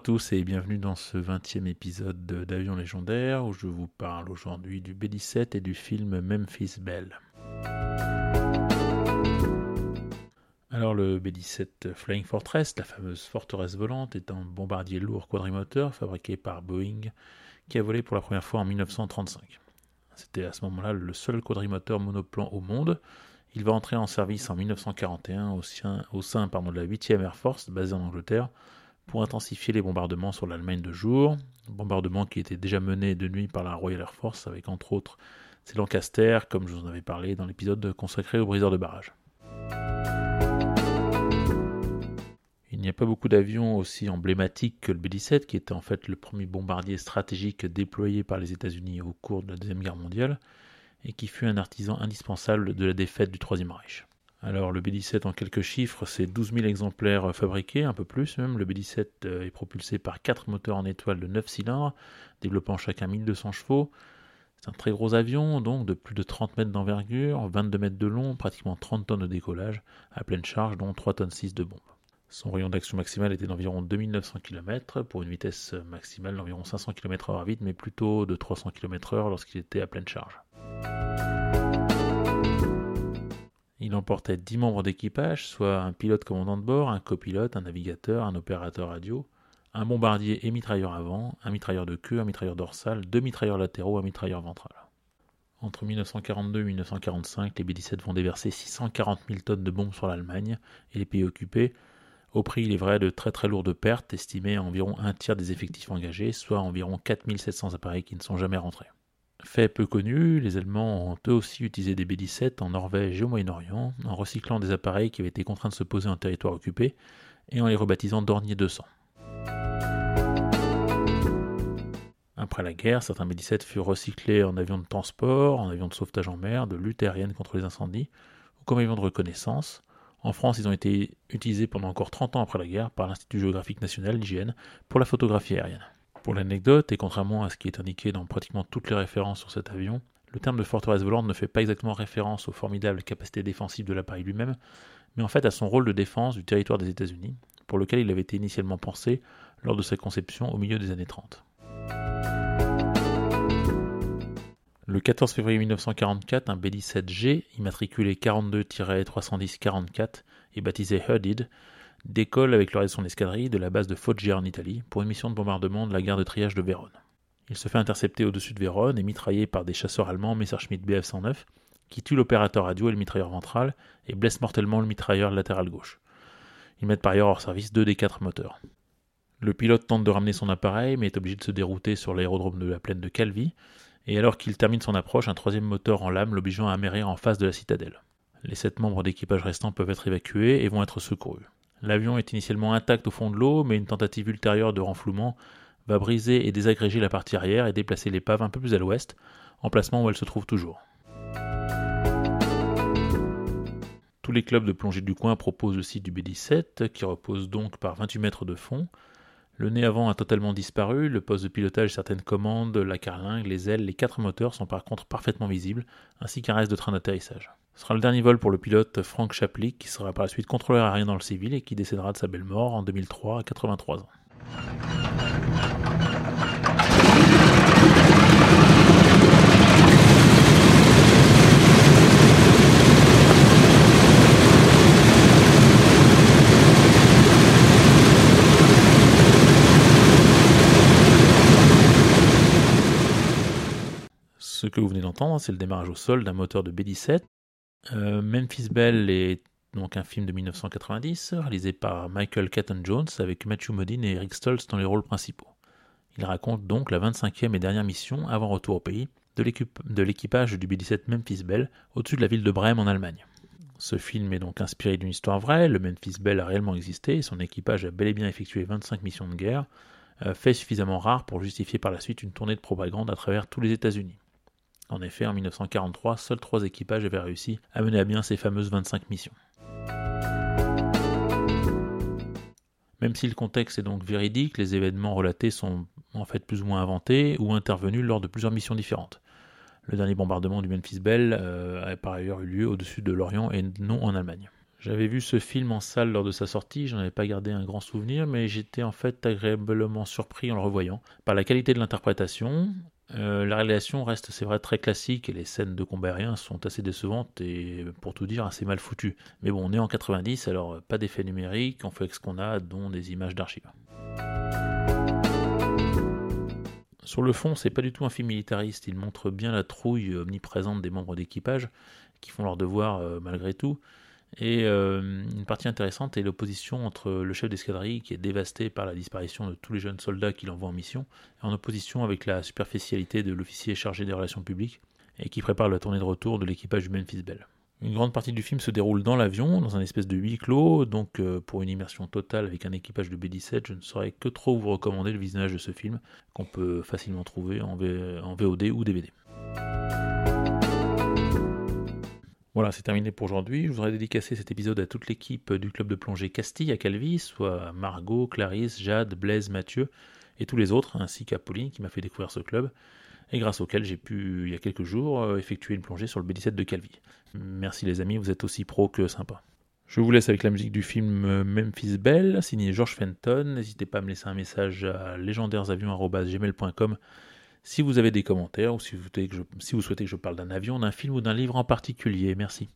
À tous et bienvenue dans ce 20e épisode de- d'Avion légendaire où je vous parle aujourd'hui du B-17 et du film Memphis Belle. Alors le B-17 Flying Fortress, la fameuse forteresse volante, est un bombardier lourd quadrimoteur fabriqué par Boeing qui a volé pour la première fois en 1935. C'était à ce moment-là le seul quadrimoteur monoplan au monde. Il va entrer en service en 1941 au sein, de la 8e Air Force basée en Angleterre pour intensifier les bombardements sur l'Allemagne de jour, bombardements qui étaient déjà menés de nuit par la Royal Air Force avec entre autres ces Lancaster, comme je vous en avais parlé dans l'épisode consacré aux briseurs de barrage. Il n'y a pas beaucoup d'avions aussi emblématiques que le B-17, qui était en fait le premier bombardier stratégique déployé par les États-Unis au cours de la Deuxième Guerre mondiale, et qui fut un artisan indispensable de la défaite du Troisième Reich. Alors le B-17 en quelques chiffres, c'est 12 000 exemplaires fabriqués, un peu plus même. Le B-17 euh, est propulsé par 4 moteurs en étoile de 9 cylindres, développant chacun 1200 chevaux. C'est un très gros avion, donc de plus de 30 mètres d'envergure, 22 mètres de long, pratiquement 30 tonnes de décollage, à pleine charge, dont 3 tonnes 6 de bombes. Son rayon d'action maximal était d'environ 2900 km, pour une vitesse maximale d'environ 500 km/h vide, mais plutôt de 300 km/h lorsqu'il était à pleine charge. Il emportait 10 membres d'équipage, soit un pilote commandant de bord, un copilote, un navigateur, un opérateur radio, un bombardier et mitrailleur avant, un mitrailleur de queue, un mitrailleur dorsal, deux mitrailleurs latéraux, un mitrailleur ventral. Entre 1942 et 1945, les B-17 vont déverser 640 000 tonnes de bombes sur l'Allemagne et les pays occupés, au prix, il est vrai, de très très lourdes pertes, estimées à environ un tiers des effectifs engagés, soit environ 4700 appareils qui ne sont jamais rentrés. Fait peu connu, les Allemands ont eux aussi utilisé des B-17 en Norvège et au Moyen-Orient, en recyclant des appareils qui avaient été contraints de se poser en territoire occupé et en les rebaptisant Dornier 200. Après la guerre, certains B-17 furent recyclés en avions de transport, en avions de sauvetage en mer, de lutte aérienne contre les incendies, ou comme avions de reconnaissance. En France, ils ont été utilisés pendant encore 30 ans après la guerre par l'Institut géographique national, l'IGN, pour la photographie aérienne. Pour l'anecdote, et contrairement à ce qui est indiqué dans pratiquement toutes les références sur cet avion, le terme de forteresse volante ne fait pas exactement référence aux formidables capacités défensives de l'appareil lui-même, mais en fait à son rôle de défense du territoire des États-Unis, pour lequel il avait été initialement pensé lors de sa conception au milieu des années 30. Le 14 février 1944, un B-17G, immatriculé 42-310-44 et baptisé Hudid, décolle avec le reste de son escadrille de la base de Foggia en Italie pour une mission de bombardement de la gare de triage de Vérone. Il se fait intercepter au-dessus de Vérone et mitraillé par des chasseurs allemands Messerschmitt Bf-109 qui tuent l'opérateur radio et le mitrailleur ventral et blessent mortellement le mitrailleur latéral gauche. Ils mettent par ailleurs hors service deux des quatre moteurs. Le pilote tente de ramener son appareil mais est obligé de se dérouter sur l'aérodrome de la plaine de Calvi et alors qu'il termine son approche, un troisième moteur en lame l'obligeant à amérir en face de la citadelle. Les sept membres d'équipage restants peuvent être évacués et vont être secourus. L'avion est initialement intact au fond de l'eau, mais une tentative ultérieure de renflouement va briser et désagréger la partie arrière et déplacer l'épave un peu plus à l'ouest, emplacement où elle se trouve toujours. Tous les clubs de plongée du coin proposent aussi du B-17, qui repose donc par 28 mètres de fond. Le nez avant a totalement disparu, le poste de pilotage, certaines commandes, la carlingue, les ailes, les quatre moteurs sont par contre parfaitement visibles, ainsi qu'un reste de train d'atterrissage. Ce sera le dernier vol pour le pilote Frank Chaplick, qui sera par la suite contrôleur aérien dans le civil et qui décédera de sa belle mort en 2003 à 83 ans. Ce que vous venez d'entendre, c'est le démarrage au sol d'un moteur de B-17. Euh, Memphis Belle est donc un film de 1990, réalisé par Michael Caton Jones avec Matthew Modine et Eric Stoltz dans les rôles principaux. Il raconte donc la 25e et dernière mission avant retour au pays de l'équipage du B-17 Memphis Belle au-dessus de la ville de Brême en Allemagne. Ce film est donc inspiré d'une histoire vraie, le Memphis Belle a réellement existé et son équipage a bel et bien effectué 25 missions de guerre, euh, fait suffisamment rare pour justifier par la suite une tournée de propagande à travers tous les États-Unis. En effet, en 1943, seuls trois équipages avaient réussi à mener à bien ces fameuses 25 missions. Même si le contexte est donc véridique, les événements relatés sont en fait plus ou moins inventés ou intervenus lors de plusieurs missions différentes. Le dernier bombardement du Memphis Bell euh, a par ailleurs eu lieu au-dessus de l'Orient et non en Allemagne. J'avais vu ce film en salle lors de sa sortie, j'en avais pas gardé un grand souvenir, mais j'étais en fait agréablement surpris en le revoyant par la qualité de l'interprétation. Euh, la réalisation reste, c'est vrai, très classique et les scènes de combat aérien sont assez décevantes et, pour tout dire, assez mal foutues. Mais bon, on est en 90, alors pas d'effet numérique, on fait avec ce qu'on a, dont des images d'archives. Sur le fond, c'est pas du tout un film militariste, il montre bien la trouille omniprésente des membres d'équipage qui font leur devoir euh, malgré tout. Et euh, une partie intéressante est l'opposition entre le chef d'escadrille qui est dévasté par la disparition de tous les jeunes soldats qu'il envoie en mission, en opposition avec la superficialité de l'officier chargé des relations publiques et qui prépare la tournée de retour de l'équipage du Memphis Bell. Une grande partie du film se déroule dans l'avion, dans un espèce de huis clos, donc euh, pour une immersion totale avec un équipage de B-17, je ne saurais que trop vous recommander le visionnage de ce film, qu'on peut facilement trouver en, en VOD ou DVD. Voilà, c'est terminé pour aujourd'hui. Je voudrais dédicacer cet épisode à toute l'équipe du club de plongée Castille à Calvi, soit Margot, Clarisse, Jade, Blaise, Mathieu et tous les autres, ainsi qu'à Pauline qui m'a fait découvrir ce club et grâce auquel j'ai pu, il y a quelques jours, euh, effectuer une plongée sur le B17 de Calvi. Merci les amis, vous êtes aussi pro que sympa. Je vous laisse avec la musique du film euh, Memphis Belle, signé George Fenton. N'hésitez pas à me laisser un message à légendairesavions.gmail.com si vous avez des commentaires ou si vous, souhaitez que je, si vous souhaitez que je parle d'un avion, d'un film ou d'un livre en particulier. Merci.